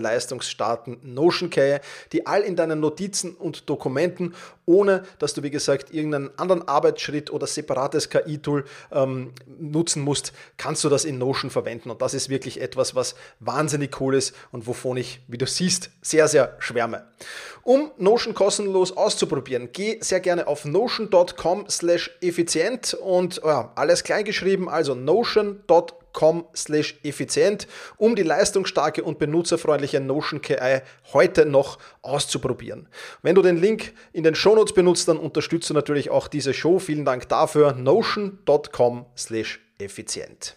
leistungsstarken Notion KI, die all in deinen Notizen und Dokumenten, ohne dass du, wie gesagt, irgendeinen anderen Arbeitsschritt oder separates KI-Tool ähm, nutzen musst, kannst du das in Notion verwenden. Und das ist wirklich etwas, was wahnsinnig cool ist und wovon ich, wie du siehst, sehr, sehr schwärme. Um Notion kostenlos auszuprobieren, geh sehr gerne auf notion.com slash effizient und ja, alles kleingeschrieben, also notion.com effizient, um die leistungsstarke und benutzerfreundliche Notion KI heute noch auszuprobieren. Wenn du den Link in den Shownotes benutzt, dann unterstützt du natürlich auch diese Show. Vielen Dank dafür. notion.com effizient.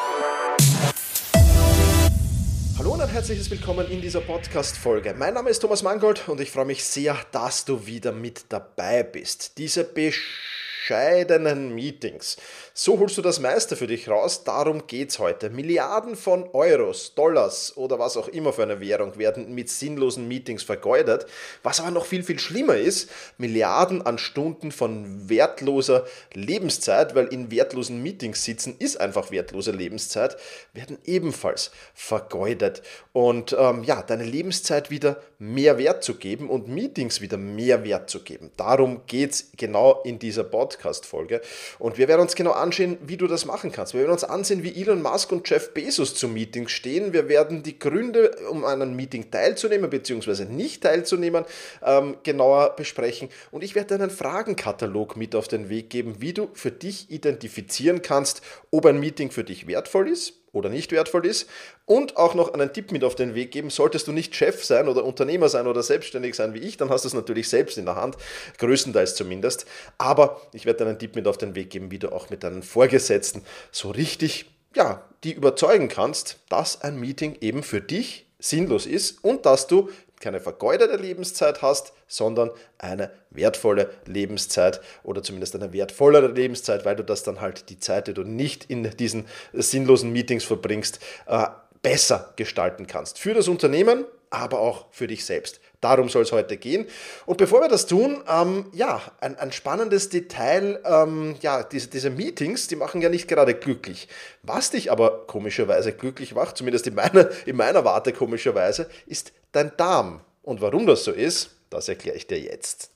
Herzliches Willkommen in dieser Podcast-Folge. Mein Name ist Thomas Mangold und ich freue mich sehr, dass du wieder mit dabei bist. Diese Besch bescheidenen Meetings. So holst du das meiste für dich raus. Darum geht es heute. Milliarden von Euros, Dollars oder was auch immer für eine Währung werden mit sinnlosen Meetings vergeudet. Was aber noch viel, viel schlimmer ist, Milliarden an Stunden von wertloser Lebenszeit, weil in wertlosen Meetings sitzen ist einfach wertlose Lebenszeit, werden ebenfalls vergeudet. Und ähm, ja, deine Lebenszeit wieder mehr Wert zu geben und Meetings wieder mehr Wert zu geben. Darum geht es genau in dieser Podcast. Podcast-Folge. Und wir werden uns genau anschauen, wie du das machen kannst. Wir werden uns ansehen, wie Elon Musk und Jeff Bezos zu Meetings stehen. Wir werden die Gründe, um an einem Meeting teilzunehmen bzw. nicht teilzunehmen, ähm, genauer besprechen. Und ich werde einen Fragenkatalog mit auf den Weg geben, wie du für dich identifizieren kannst, ob ein Meeting für dich wertvoll ist oder nicht wertvoll ist. Und auch noch einen Tipp mit auf den Weg geben, solltest du nicht Chef sein oder Unternehmer sein oder selbstständig sein wie ich, dann hast du es natürlich selbst in der Hand, größtenteils zumindest. Aber ich werde dir einen Tipp mit auf den Weg geben, wie du auch mit deinen Vorgesetzten so richtig, ja, die überzeugen kannst, dass ein Meeting eben für dich sinnlos ist und dass du keine vergeudete Lebenszeit hast, sondern eine wertvolle Lebenszeit oder zumindest eine wertvollere Lebenszeit, weil du das dann halt die Zeit, die du nicht in diesen sinnlosen Meetings verbringst, äh, besser gestalten kannst. Für das Unternehmen, aber auch für dich selbst. Darum soll es heute gehen. Und bevor wir das tun, ähm, ja, ein, ein, spannendes Detail, ähm, ja, diese, diese Meetings, die machen ja nicht gerade glücklich. Was dich aber komischerweise glücklich macht, zumindest in meiner, in meiner Warte komischerweise, ist dein Darm. Und warum das so ist, das erkläre ich dir jetzt.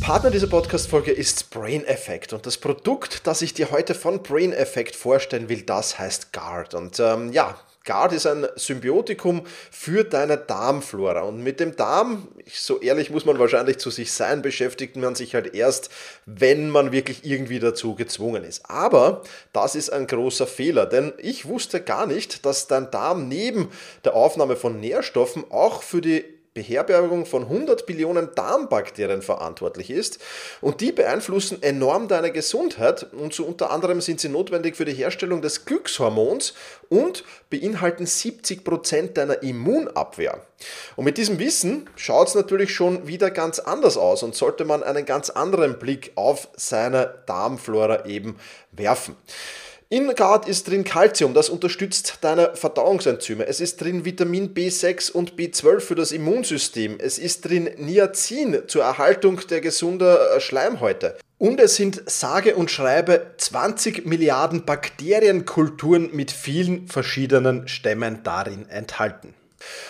Partner dieser Podcast-Folge ist Brain Effect und das Produkt, das ich dir heute von Brain Effect vorstellen will, das heißt Guard. Und ähm, ja, Guard ist ein Symbiotikum für deine Darmflora. Und mit dem Darm, so ehrlich muss man wahrscheinlich zu sich sein, beschäftigt man sich halt erst, wenn man wirklich irgendwie dazu gezwungen ist. Aber das ist ein großer Fehler, denn ich wusste gar nicht, dass dein Darm neben der Aufnahme von Nährstoffen auch für die Beherbergung von 100 Billionen Darmbakterien verantwortlich ist und die beeinflussen enorm deine Gesundheit und so unter anderem sind sie notwendig für die Herstellung des Glückshormons und beinhalten 70 Prozent deiner Immunabwehr. Und mit diesem Wissen schaut es natürlich schon wieder ganz anders aus und sollte man einen ganz anderen Blick auf seine Darmflora eben werfen. In Gard ist drin Calcium, das unterstützt deine Verdauungsenzyme. Es ist drin Vitamin B6 und B12 für das Immunsystem. Es ist drin Niacin zur Erhaltung der gesunden äh, Schleimhäute. Und es sind sage und schreibe 20 Milliarden Bakterienkulturen mit vielen verschiedenen Stämmen darin enthalten.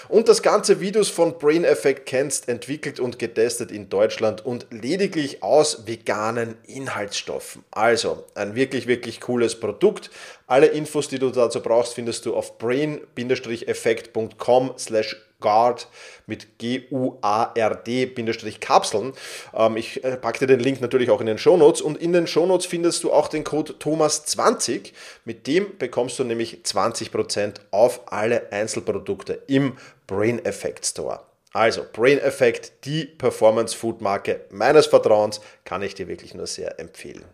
Und das ganze Videos von Brain Effect kennst, entwickelt und getestet in Deutschland und lediglich aus veganen Inhaltsstoffen. Also ein wirklich, wirklich cooles Produkt. Alle Infos, die du dazu brauchst, findest du auf brain-effekt.com slash guard mit G-U-A-R-D-Kapseln. Ähm, ich äh, packe dir den Link natürlich auch in den Shownotes und in den Shownotes findest du auch den Code Thomas20. Mit dem bekommst du nämlich 20% auf alle Einzelprodukte im Brain Effect Store. Also Brain Effect, die Performance Food Marke meines Vertrauens, kann ich dir wirklich nur sehr empfehlen.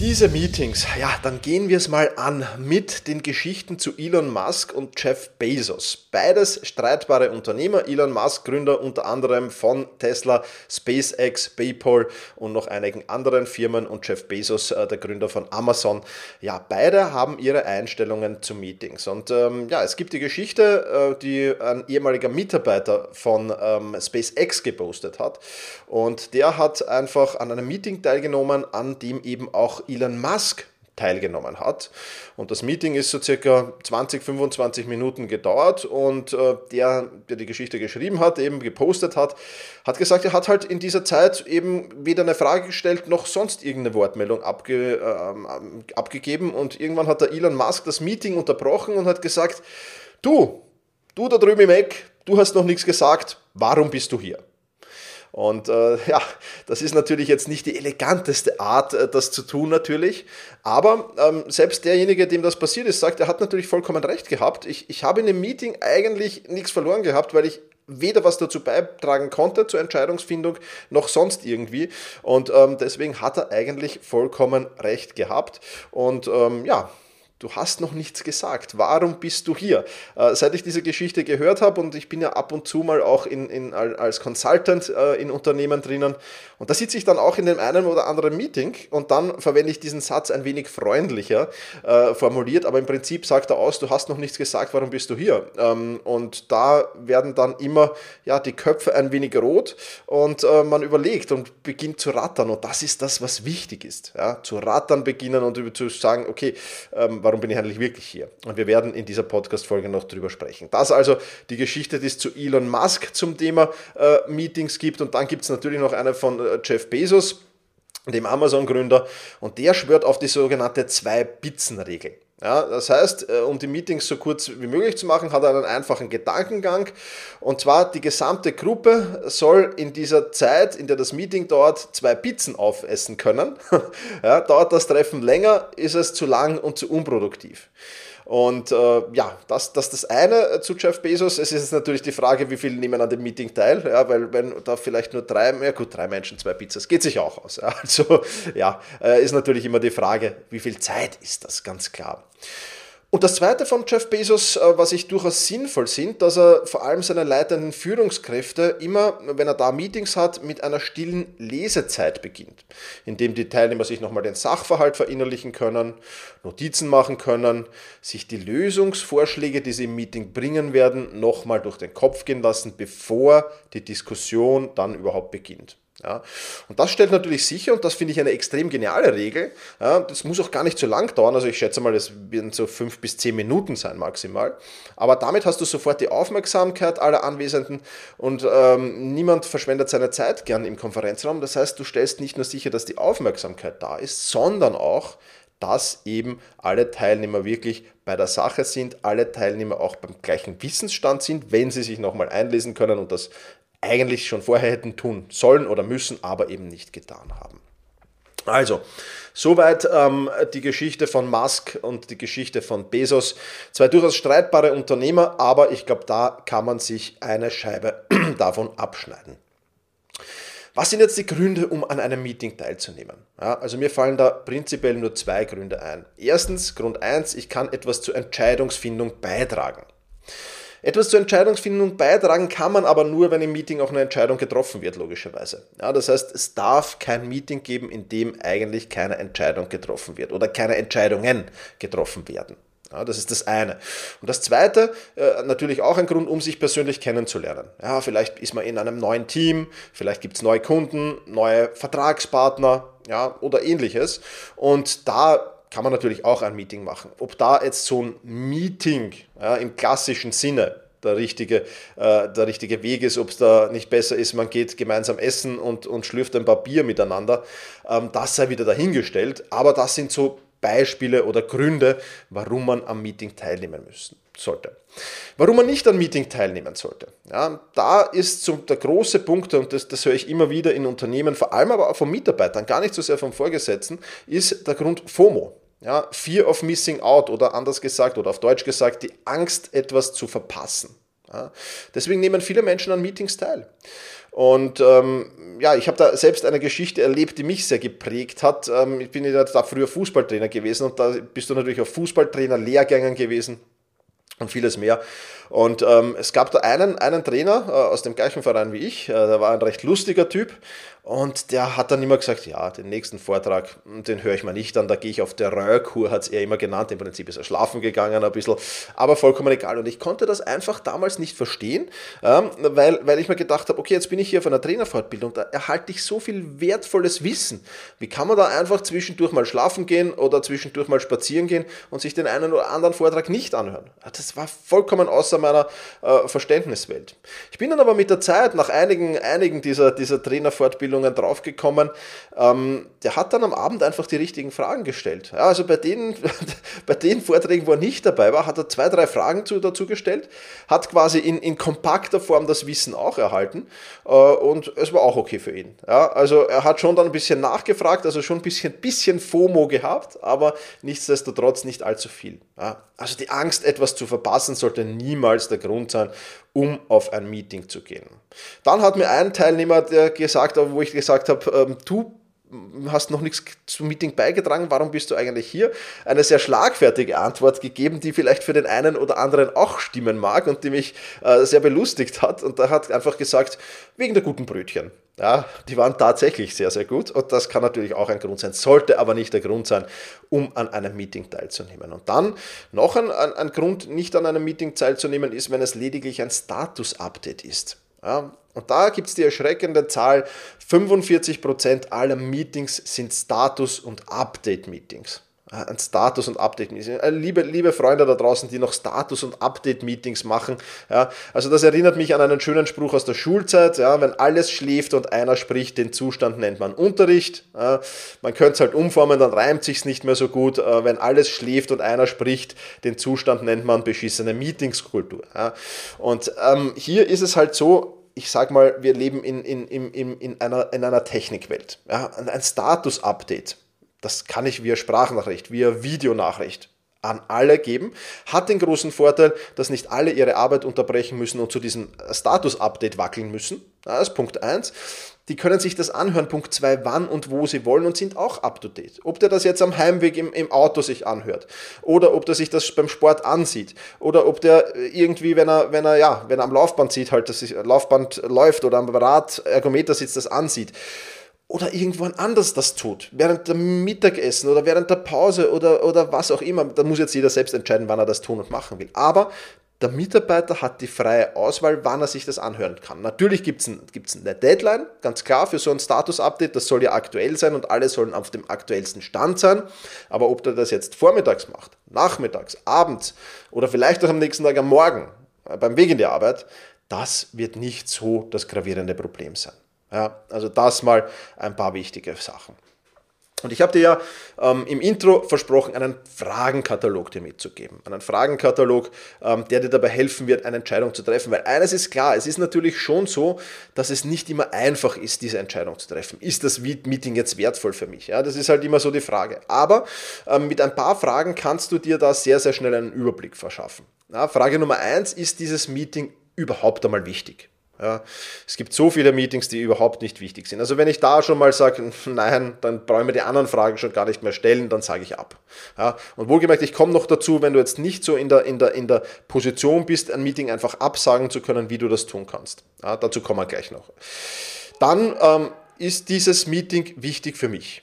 Diese Meetings, ja, dann gehen wir es mal an mit den Geschichten zu Elon Musk und Jeff Bezos. Beides streitbare Unternehmer. Elon Musk, Gründer unter anderem von Tesla, SpaceX, PayPal und noch einigen anderen Firmen und Jeff Bezos, äh, der Gründer von Amazon. Ja, beide haben ihre Einstellungen zu Meetings. Und ähm, ja, es gibt die Geschichte, äh, die ein ehemaliger Mitarbeiter von ähm, SpaceX gepostet hat. Und der hat einfach an einem Meeting teilgenommen, an dem eben auch Elon Musk teilgenommen hat. Und das Meeting ist so circa 20, 25 Minuten gedauert und äh, der, der die Geschichte geschrieben hat, eben gepostet hat, hat gesagt, er hat halt in dieser Zeit eben weder eine Frage gestellt noch sonst irgendeine Wortmeldung abge, äh, abgegeben und irgendwann hat der Elon Musk das Meeting unterbrochen und hat gesagt, du, du da drüben im Eck, du hast noch nichts gesagt, warum bist du hier? Und äh, ja, das ist natürlich jetzt nicht die eleganteste Art, äh, das zu tun natürlich. Aber ähm, selbst derjenige, dem das passiert ist, sagt, er hat natürlich vollkommen recht gehabt. Ich, ich habe in dem Meeting eigentlich nichts verloren gehabt, weil ich weder was dazu beitragen konnte zur Entscheidungsfindung noch sonst irgendwie. Und ähm, deswegen hat er eigentlich vollkommen recht gehabt. Und ähm, ja, du hast noch nichts gesagt. Warum bist du hier? Äh, seit ich diese Geschichte gehört habe und ich bin ja ab und zu mal auch in, in, als Consultant äh, in Unternehmen drinnen und da sitze ich dann auch in dem einen oder anderen Meeting und dann verwende ich diesen Satz ein wenig freundlicher äh, formuliert, aber im Prinzip sagt er aus, du hast noch nichts gesagt, warum bist du hier? Ähm, und da werden dann immer ja, die Köpfe ein wenig rot und äh, man überlegt und beginnt zu rattern und das ist das, was wichtig ist. Ja? Zu rattern beginnen und zu sagen, okay, ähm, warum bin ich eigentlich wirklich hier? Und wir werden in dieser Podcast-Folge noch drüber sprechen. Das also die Geschichte, die es zu Elon Musk zum Thema äh, Meetings gibt. Und dann gibt es natürlich noch eine von äh, Jeff Bezos, dem Amazon-Gründer. Und der schwört auf die sogenannte Zwei-Bitzen-Regel. Ja, das heißt, äh, um die Meetings so kurz wie möglich zu machen, hat er einen einfachen Gedankengang. Und zwar, die gesamte Gruppe soll in dieser Zeit, in der das Meeting dauert, zwei Pizzen aufessen können. Ja, dauert das Treffen länger, ist es zu lang und zu unproduktiv. Und äh, ja, das, das das eine zu Jeff Bezos. Es ist natürlich die Frage, wie viele nehmen an dem Meeting teil, ja, weil wenn da vielleicht nur drei, ja gut, drei Menschen, zwei Pizzas, geht sich auch aus. Ja. Also ja, äh, ist natürlich immer die Frage, wie viel Zeit ist das, ganz klar. Und das zweite von Jeff Bezos, äh, was ich durchaus sinnvoll sind, dass er vor allem seine leitenden Führungskräfte immer, wenn er da Meetings hat, mit einer stillen Lesezeit beginnt, indem die Teilnehmer sich nochmal den Sachverhalt verinnerlichen können, Notizen machen können, sich die Lösungsvorschläge, die sie im Meeting bringen werden, nochmal durch den Kopf gehen lassen, bevor die Diskussion dann überhaupt beginnt. Ja, und das stellt natürlich sicher, und das finde ich eine extrem geniale Regel, ja, das muss auch gar nicht so lang dauern, also ich schätze mal, das werden so fünf bis zehn Minuten sein maximal, aber damit hast du sofort die Aufmerksamkeit aller Anwesenden und ähm, niemand verschwendet seine Zeit gern im Konferenzraum, das heißt, du stellst nicht nur sicher, dass die Aufmerksamkeit da ist, sondern auch, dass eben alle Teilnehmer wirklich bei der Sache sind, alle Teilnehmer auch beim gleichen Wissensstand sind, wenn sie sich nochmal einlesen können und das eigentlich schon vorher hätten tun sollen oder müssen, aber eben nicht getan haben. Also, soweit ähm, die Geschichte von Musk und die Geschichte von Bezos. Zwei durchaus streitbare Unternehmer, aber ich glaube, da kann man sich eine Scheibe davon abschneiden. Was sind jetzt die Gründe, um an einem Meeting teilzunehmen? Ja, also mir fallen da prinzipiell nur zwei Gründe ein. Erstens, Grund eins: ich kann etwas zur Entscheidungsfindung beitragen. Etwas zur Entscheidungsfindung beitragen kann man aber nur, wenn im Meeting auch eine Entscheidung getroffen wird, logischerweise. Ja, das heißt, es darf kein Meeting geben, in dem eigentlich keine Entscheidung getroffen wird oder keine Entscheidungen getroffen werden. Ja, das ist das eine. Und das zweite, äh, natürlich auch ein Grund, um sich persönlich kennenzulernen. Ja, vielleicht ist man in einem neuen Team, vielleicht gibt es neue Kunden, neue Vertragspartner ja, oder ähnliches. Und da kann man natürlich auch ein Meeting machen. Ob da jetzt so ein Meeting ja, im klassischen Sinne der richtige, äh, der richtige Weg ist, ob es da nicht besser ist, man geht gemeinsam essen und, und schlürft ein paar Bier miteinander, ähm, das sei wieder dahingestellt. Aber das sind so Beispiele oder Gründe, warum man am Meeting teilnehmen müssen sollte. Warum man nicht am Meeting teilnehmen sollte. Ja, da ist so der große Punkt, und das, das höre ich immer wieder in Unternehmen, vor allem aber auch von Mitarbeitern, gar nicht so sehr vom Vorgesetzten, ist der Grund FOMO. Ja, Fear of Missing Out oder anders gesagt oder auf Deutsch gesagt, die Angst, etwas zu verpassen. Ja, deswegen nehmen viele Menschen an Meetings teil. Und ähm, ja, ich habe da selbst eine Geschichte erlebt, die mich sehr geprägt hat. Ähm, ich bin ja da früher Fußballtrainer gewesen und da bist du natürlich auf Fußballtrainer, Lehrgängen gewesen und vieles mehr. Und ähm, es gab da einen, einen Trainer äh, aus dem gleichen Verein wie ich, äh, der war ein recht lustiger Typ und der hat dann immer gesagt, ja, den nächsten Vortrag, den höre ich mal nicht an, da gehe ich auf der Röhrkur, hat es er immer genannt, im Prinzip ist er schlafen gegangen ein bisschen, aber vollkommen egal. Und ich konnte das einfach damals nicht verstehen, ähm, weil, weil ich mir gedacht habe, okay, jetzt bin ich hier auf einer Trainerfortbildung, da erhalte ich so viel wertvolles Wissen. Wie kann man da einfach zwischendurch mal schlafen gehen oder zwischendurch mal spazieren gehen und sich den einen oder anderen Vortrag nicht anhören? Das war vollkommen außer meiner äh, Verständniswelt. Ich bin dann aber mit der Zeit, nach einigen, einigen dieser, dieser Trainerfortbildungen draufgekommen, ähm, der hat dann am Abend einfach die richtigen Fragen gestellt. Ja, also bei den, bei den Vorträgen, wo er nicht dabei war, hat er zwei, drei Fragen zu, dazu gestellt, hat quasi in, in kompakter Form das Wissen auch erhalten äh, und es war auch okay für ihn. Ja, also er hat schon dann ein bisschen nachgefragt, also schon ein bisschen, bisschen FOMO gehabt, aber nichtsdestotrotz nicht allzu viel. Ja, also die Angst, etwas zu verpassen, sollte niemals der Grund sein, um auf ein Meeting zu gehen. Dann hat mir ein Teilnehmer gesagt, wo ich gesagt habe, ähm, du hast noch nichts zum Meeting beigetragen, warum bist du eigentlich hier? Eine sehr schlagfertige Antwort gegeben, die vielleicht für den einen oder anderen auch stimmen mag und die mich äh, sehr belustigt hat. Und da hat einfach gesagt, wegen der guten Brötchen. Ja, die waren tatsächlich sehr, sehr gut und das kann natürlich auch ein Grund sein, sollte aber nicht der Grund sein, um an einem Meeting teilzunehmen. Und dann noch ein, ein, ein Grund, nicht an einem Meeting teilzunehmen, ist, wenn es lediglich ein Status-Update ist. Ja, und da gibt es die erschreckende Zahl, 45% aller Meetings sind Status- und Update-Meetings. Ein Status- und Update-Meeting. Äh, liebe, liebe Freunde da draußen, die noch Status- und Update-Meetings machen. Ja, also das erinnert mich an einen schönen Spruch aus der Schulzeit. Ja, wenn alles schläft und einer spricht, den Zustand nennt man Unterricht. Ja, man könnte es halt umformen, dann reimt sich nicht mehr so gut. Äh, wenn alles schläft und einer spricht, den Zustand nennt man beschissene Meetingskultur. Ja, und ähm, hier ist es halt so, ich sag mal, wir leben in, in, in, in, einer, in einer Technikwelt. Ja, ein Status-Update, das kann ich via Sprachnachricht, via Videonachricht an alle geben, hat den großen Vorteil, dass nicht alle ihre Arbeit unterbrechen müssen und zu diesem Status-Update wackeln müssen. Das ist Punkt 1 die können sich das anhören, Punkt 2, wann und wo sie wollen und sind auch up to date. Ob der das jetzt am Heimweg im, im Auto sich anhört oder ob der sich das beim Sport ansieht oder ob der irgendwie, wenn er, wenn er, ja, wenn er am Laufband sieht, halt, dass das Laufband läuft oder am Rad, Ergometer sitzt, das ansieht oder irgendwann anders das tut, während dem Mittagessen oder während der Pause oder, oder was auch immer. Da muss jetzt jeder selbst entscheiden, wann er das tun und machen will. Aber der Mitarbeiter hat die freie Auswahl, wann er sich das anhören kann. Natürlich gibt es ein, eine Deadline, ganz klar, für so ein Status-Update. Das soll ja aktuell sein und alle sollen auf dem aktuellsten Stand sein. Aber ob der das jetzt vormittags macht, nachmittags, abends oder vielleicht auch am nächsten Tag am Morgen äh, beim Weg in die Arbeit, das wird nicht so das gravierende Problem sein. Ja, also das mal ein paar wichtige Sachen. Und ich habe dir ja ähm, im Intro versprochen, einen Fragenkatalog dir mitzugeben. Einen Fragenkatalog, ähm, der dir dabei helfen wird, eine Entscheidung zu treffen. Weil eines ist klar, es ist natürlich schon so, dass es nicht immer einfach ist, diese Entscheidung zu treffen. Ist das Meeting jetzt wertvoll für mich? Ja, das ist halt immer so die Frage. Aber ähm, mit ein paar Fragen kannst du dir da sehr, sehr schnell einen Überblick verschaffen. Ja, Frage Nummer eins, ist dieses Meeting überhaupt einmal wichtig? Ja, es gibt so viele Meetings, die überhaupt nicht wichtig sind. Also wenn ich da schon mal sage, nein, dann brauche ich mir die anderen Fragen schon gar nicht mehr stellen, dann sage ich ab. Ja, und wohlgemerkt, ich komme noch dazu, wenn du jetzt nicht so in der, in, der, in der Position bist, ein Meeting einfach absagen zu können, wie du das tun kannst. Ja, dazu kommen wir gleich noch. Dann ähm, ist dieses Meeting wichtig für mich.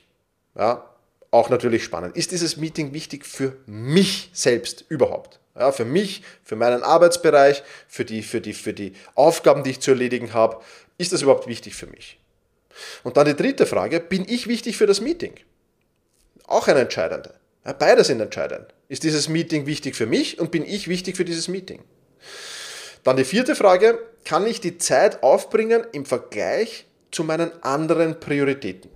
Ja, auch natürlich spannend. Ist dieses Meeting wichtig für mich selbst überhaupt? Ja, für mich, für meinen Arbeitsbereich, für die, für, die, für die Aufgaben, die ich zu erledigen habe, ist das überhaupt wichtig für mich? Und dann die dritte Frage, bin ich wichtig für das Meeting? Auch eine entscheidende. Ja, beide sind entscheidend. Ist dieses Meeting wichtig für mich und bin ich wichtig für dieses Meeting? Dann die vierte Frage, kann ich die Zeit aufbringen im Vergleich zu meinen anderen Prioritäten?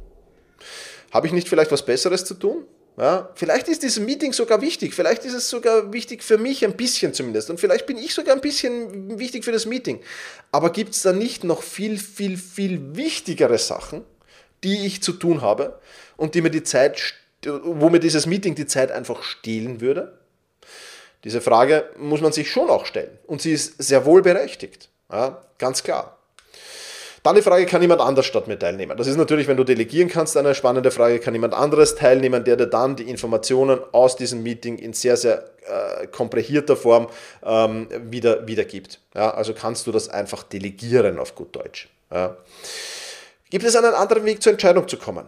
Habe ich nicht vielleicht was Besseres zu tun? Ja, vielleicht ist dieses Meeting sogar wichtig, vielleicht ist es sogar wichtig für mich ein bisschen zumindest und vielleicht bin ich sogar ein bisschen wichtig für das Meeting. Aber gibt es da nicht noch viel, viel, viel wichtigere Sachen, die ich zu tun habe und die mir die Zeit, wo mir dieses Meeting die Zeit einfach stehlen würde? Diese Frage muss man sich schon auch stellen und sie ist sehr wohl berechtigt, ja, ganz klar. Dann die Frage, kann jemand anders statt mir teilnehmen? Das ist natürlich, wenn du delegieren kannst, eine spannende Frage. Kann jemand anderes teilnehmen, der dir dann die Informationen aus diesem Meeting in sehr, sehr äh, komprehierter Form ähm, wieder, wiedergibt? Ja, also kannst du das einfach delegieren auf gut Deutsch. Ja. Gibt es einen anderen Weg zur Entscheidung zu kommen?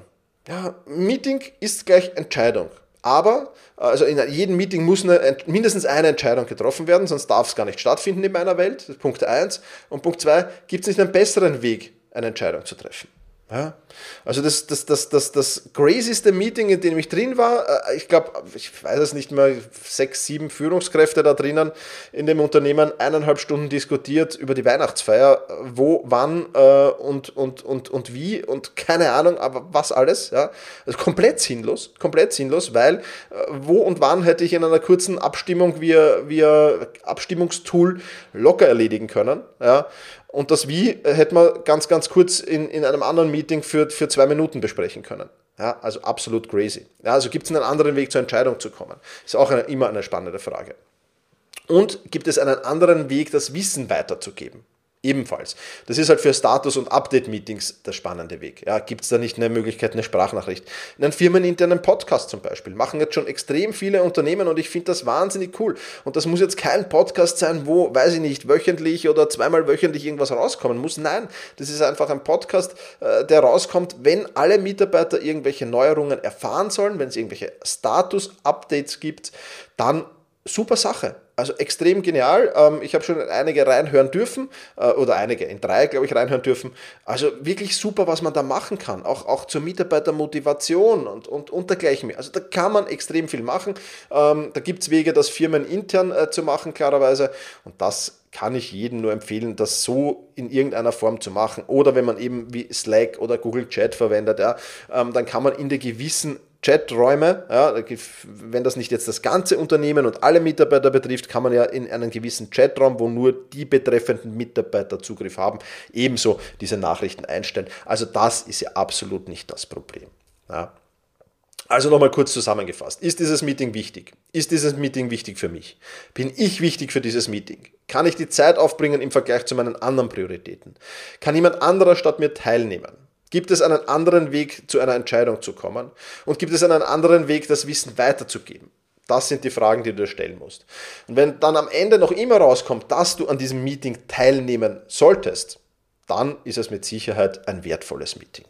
Ja, Meeting ist gleich Entscheidung. Aber also in jedem Meeting muss eine, mindestens eine Entscheidung getroffen werden, sonst darf es gar nicht stattfinden in meiner Welt. Punkt 1. Und Punkt 2, gibt es nicht einen besseren Weg, eine Entscheidung zu treffen? Ja? Also das, das, das, das, das crazyste Meeting, in dem ich drin war, äh, ich glaube, ich weiß es nicht mehr, sechs, sieben Führungskräfte da drinnen in dem Unternehmen, eineinhalb Stunden diskutiert über die Weihnachtsfeier, wo, wann äh, und, und, und, und wie und keine Ahnung, aber was alles. Ja? Also komplett sinnlos, komplett sinnlos, weil äh, wo und wann hätte ich in einer kurzen Abstimmung via, via Abstimmungstool locker erledigen können. Ja? Und das Wie äh, hätten wir ganz, ganz kurz in, in einem anderen Meeting für, für zwei Minuten besprechen können. Ja, also absolut crazy. Ja, also gibt es einen anderen Weg zur Entscheidung zu kommen? Ist auch eine, immer eine spannende Frage. Und gibt es einen anderen Weg, das Wissen weiterzugeben? Ebenfalls. Das ist halt für Status- und Update-Meetings der spannende Weg. Ja, Gibt es da nicht eine Möglichkeit, eine Sprachnachricht? In einem firmeninternen Podcast zum Beispiel machen jetzt schon extrem viele Unternehmen und ich finde das wahnsinnig cool. Und das muss jetzt kein Podcast sein, wo, weiß ich nicht, wöchentlich oder zweimal wöchentlich irgendwas rauskommen muss. Nein, das ist einfach ein Podcast, äh, der rauskommt, wenn alle Mitarbeiter irgendwelche Neuerungen erfahren sollen, wenn es irgendwelche Status-Updates gibt, dann super Sache. Also extrem genial. Ähm, ich habe schon einige reinhören dürfen, äh, oder einige, in drei, glaube ich, reinhören dürfen. Also wirklich super, was man da machen kann. Auch, auch zur Mitarbeitermotivation und, und, und dergleichen. Also da kann man extrem viel machen. Ähm, da gibt es Wege, das Firmen intern äh, zu machen, klarerweise. Und das kann ich jedem nur empfehlen, das so in irgendeiner Form zu machen. Oder wenn man eben wie Slack oder Google Chat verwendet, ja, ähm, dann kann man in der gewissen Chaträume. Ja, wenn das nicht jetzt das ganze Unternehmen und alle Mitarbeiter betrifft, kann man ja in einen gewissen Chatraum, wo nur die betreffenden Mitarbeiter Zugriff haben, ebenso diese Nachrichten einstellen. Also das ist ja absolut nicht das Problem. Ja. Also nochmal kurz zusammengefasst. Ist dieses Meeting wichtig? Ist dieses Meeting wichtig für mich? Bin ich wichtig für dieses Meeting? Kann ich die Zeit aufbringen im Vergleich zu meinen anderen Prioritäten? Kann jemand anderer statt mir teilnehmen? Gibt es einen anderen Weg, zu einer Entscheidung zu kommen? Und gibt es einen anderen Weg, das Wissen weiterzugeben? Das sind die Fragen, die du dir stellen musst. Und wenn dann am Ende noch immer rauskommt, dass du an diesem Meeting teilnehmen solltest, dann ist es mit Sicherheit ein wertvolles Meeting.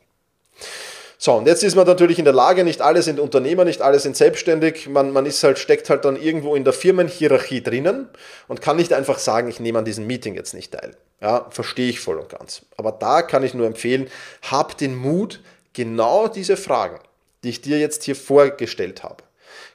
So, und jetzt ist man natürlich in der Lage, nicht alle sind Unternehmer, nicht alle sind selbstständig, man, man ist halt, steckt halt dann irgendwo in der Firmenhierarchie drinnen und kann nicht einfach sagen, ich nehme an diesem Meeting jetzt nicht teil. Ja, verstehe ich voll und ganz. Aber da kann ich nur empfehlen, hab den Mut, genau diese Fragen, die ich dir jetzt hier vorgestellt habe,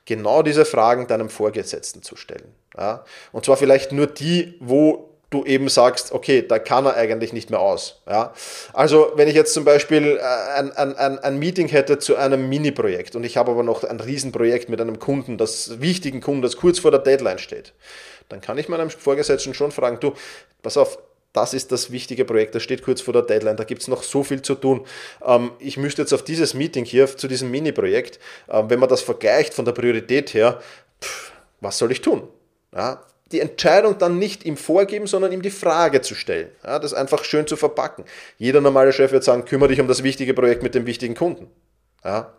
genau diese Fragen deinem Vorgesetzten zu stellen. Ja, und zwar vielleicht nur die, wo du eben sagst, okay, da kann er eigentlich nicht mehr aus. Ja? Also wenn ich jetzt zum Beispiel äh, ein, ein, ein Meeting hätte zu einem Mini-Projekt und ich habe aber noch ein Riesenprojekt mit einem Kunden, das wichtigen Kunden, das kurz vor der Deadline steht, dann kann ich meinem Vorgesetzten schon fragen, du, pass auf, das ist das wichtige Projekt, das steht kurz vor der Deadline, da gibt es noch so viel zu tun. Ähm, ich müsste jetzt auf dieses Meeting hier, zu diesem Mini-Projekt, äh, wenn man das vergleicht von der Priorität her, pff, was soll ich tun? Ja, die Entscheidung dann nicht ihm vorgeben, sondern ihm die Frage zu stellen. Ja, das einfach schön zu verpacken. Jeder normale Chef wird sagen, kümmere dich um das wichtige Projekt mit dem wichtigen Kunden. Ja.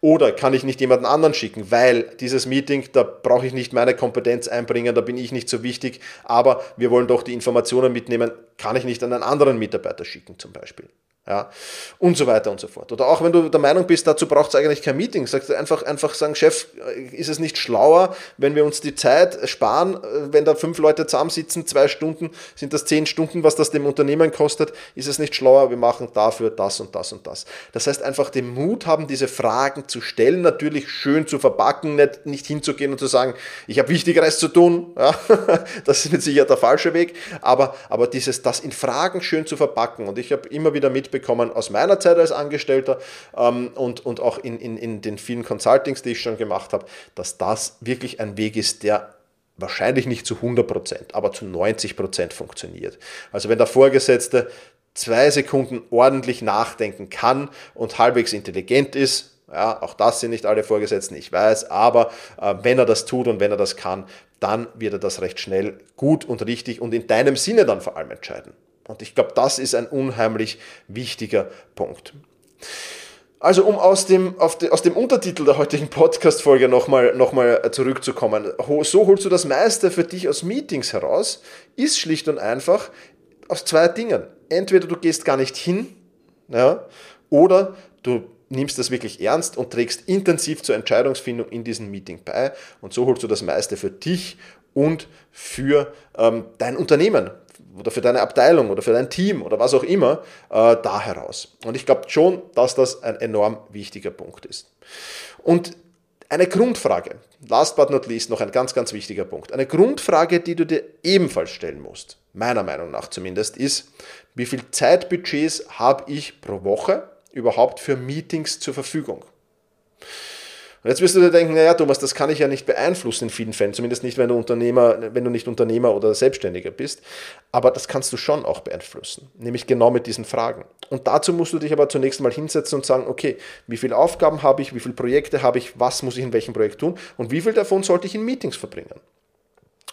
Oder kann ich nicht jemanden anderen schicken, weil dieses Meeting, da brauche ich nicht meine Kompetenz einbringen, da bin ich nicht so wichtig, aber wir wollen doch die Informationen mitnehmen, kann ich nicht an einen anderen Mitarbeiter schicken zum Beispiel ja, und so weiter und so fort. Oder auch wenn du der Meinung bist, dazu braucht es eigentlich kein Meeting, sagst du einfach, einfach sagen, Chef, ist es nicht schlauer, wenn wir uns die Zeit sparen, wenn da fünf Leute zusammensitzen, zwei Stunden, sind das zehn Stunden, was das dem Unternehmen kostet, ist es nicht schlauer, wir machen dafür das und das und das. Das heißt, einfach den Mut haben, diese Fragen zu stellen, natürlich schön zu verpacken, nicht, nicht hinzugehen und zu sagen, ich habe Wichtigeres zu tun, ja, das ist mit Sicherheit der falsche Weg, aber, aber dieses, das in Fragen schön zu verpacken und ich habe immer wieder mitbekommen, mitbekommen aus meiner Zeit als Angestellter ähm, und, und auch in, in, in den vielen Consultings, die ich schon gemacht habe, dass das wirklich ein Weg ist, der wahrscheinlich nicht zu 100%, aber zu 90% funktioniert. Also wenn der Vorgesetzte zwei Sekunden ordentlich nachdenken kann und halbwegs intelligent ist, ja, auch das sind nicht alle Vorgesetzten, ich weiß, aber äh, wenn er das tut und wenn er das kann, dann wird er das recht schnell gut und richtig und in deinem Sinne dann vor allem entscheiden. Und ich glaube, das ist ein unheimlich wichtiger Punkt. Also um aus dem, die, aus dem Untertitel der heutigen Podcast-Folge nochmal noch mal zurückzukommen, so holst du das meiste für dich aus Meetings heraus, ist schlicht und einfach aus zwei Dingen. Entweder du gehst gar nicht hin, ja, oder du nimmst das wirklich ernst und trägst intensiv zur Entscheidungsfindung in diesem Meeting bei und so holst du das meiste für dich und für ähm, dein Unternehmen, oder für deine Abteilung oder für dein Team oder was auch immer äh, da heraus. Und ich glaube schon, dass das ein enorm wichtiger Punkt ist. Und eine Grundfrage, last but not least, noch ein ganz, ganz wichtiger Punkt. Eine Grundfrage, die du dir ebenfalls stellen musst, meiner Meinung nach zumindest, ist, wie viel Zeitbudgets habe ich pro Woche überhaupt für Meetings zur Verfügung? Und jetzt wirst du dir denken, naja, Thomas, das kann ich ja nicht beeinflussen in vielen Fällen, zumindest nicht, wenn du Unternehmer, wenn du nicht Unternehmer oder Selbstständiger bist. Aber das kannst du schon auch beeinflussen, nämlich genau mit diesen Fragen. Und dazu musst du dich aber zunächst mal hinsetzen und sagen, okay, wie viele Aufgaben habe ich, wie viele Projekte habe ich, was muss ich in welchem Projekt tun und wie viel davon sollte ich in Meetings verbringen.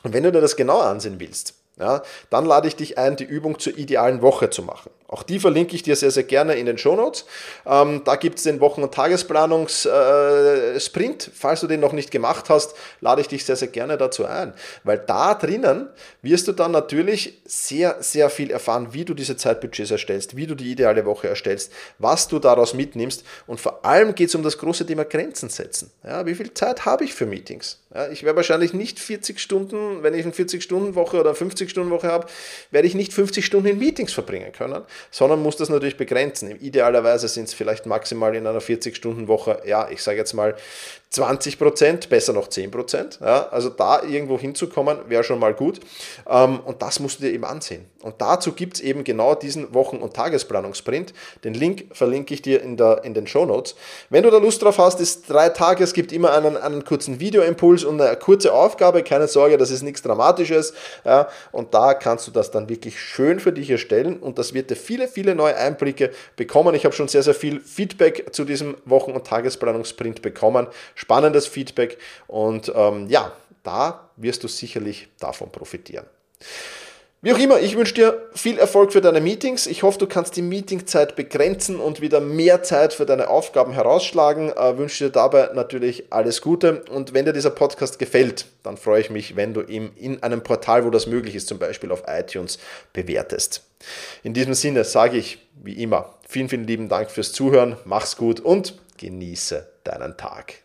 Und wenn du dir das genauer ansehen willst, ja, dann lade ich dich ein, die Übung zur idealen Woche zu machen. Auch die verlinke ich dir sehr, sehr gerne in den Shownotes. Ähm, da gibt es den Wochen- und Tagesplanungssprint. Äh, Falls du den noch nicht gemacht hast, lade ich dich sehr, sehr gerne dazu ein. Weil da drinnen wirst du dann natürlich sehr, sehr viel erfahren, wie du diese Zeitbudgets erstellst, wie du die ideale Woche erstellst, was du daraus mitnimmst. Und vor allem geht es um das große Thema Grenzen setzen. Ja, wie viel Zeit habe ich für Meetings? Ja, ich werde wahrscheinlich nicht 40 Stunden, wenn ich eine 40-Stunden-Woche oder 50-Stunden-Woche habe, werde ich nicht 50 Stunden in Meetings verbringen können sondern muss das natürlich begrenzen. Idealerweise sind es vielleicht maximal in einer 40-Stunden-Woche, ja, ich sage jetzt mal 20 Prozent, besser noch 10 Prozent. Ja, also da irgendwo hinzukommen, wäre schon mal gut. Ähm, und das musst du dir eben ansehen. Und dazu gibt es eben genau diesen Wochen- und Tagesplanungsprint. Den Link verlinke ich dir in, der, in den Show Notes. Wenn du da Lust drauf hast, ist drei Tage, es gibt immer einen, einen kurzen Videoimpuls und eine kurze Aufgabe. Keine Sorge, das ist nichts Dramatisches. Ja, und da kannst du das dann wirklich schön für dich erstellen und das wird dir viele, viele neue Einblicke bekommen. Ich habe schon sehr, sehr viel Feedback zu diesem Wochen- und Tagesplanungsprint bekommen spannendes Feedback und ähm, ja, da wirst du sicherlich davon profitieren. Wie auch immer, ich wünsche dir viel Erfolg für deine Meetings. Ich hoffe, du kannst die Meetingzeit begrenzen und wieder mehr Zeit für deine Aufgaben herausschlagen. Ich wünsche dir dabei natürlich alles Gute. Und wenn dir dieser Podcast gefällt, dann freue ich mich, wenn du ihn in einem Portal, wo das möglich ist, zum Beispiel auf iTunes, bewertest. In diesem Sinne sage ich, wie immer, vielen, vielen lieben Dank fürs Zuhören. Mach's gut und genieße deinen Tag.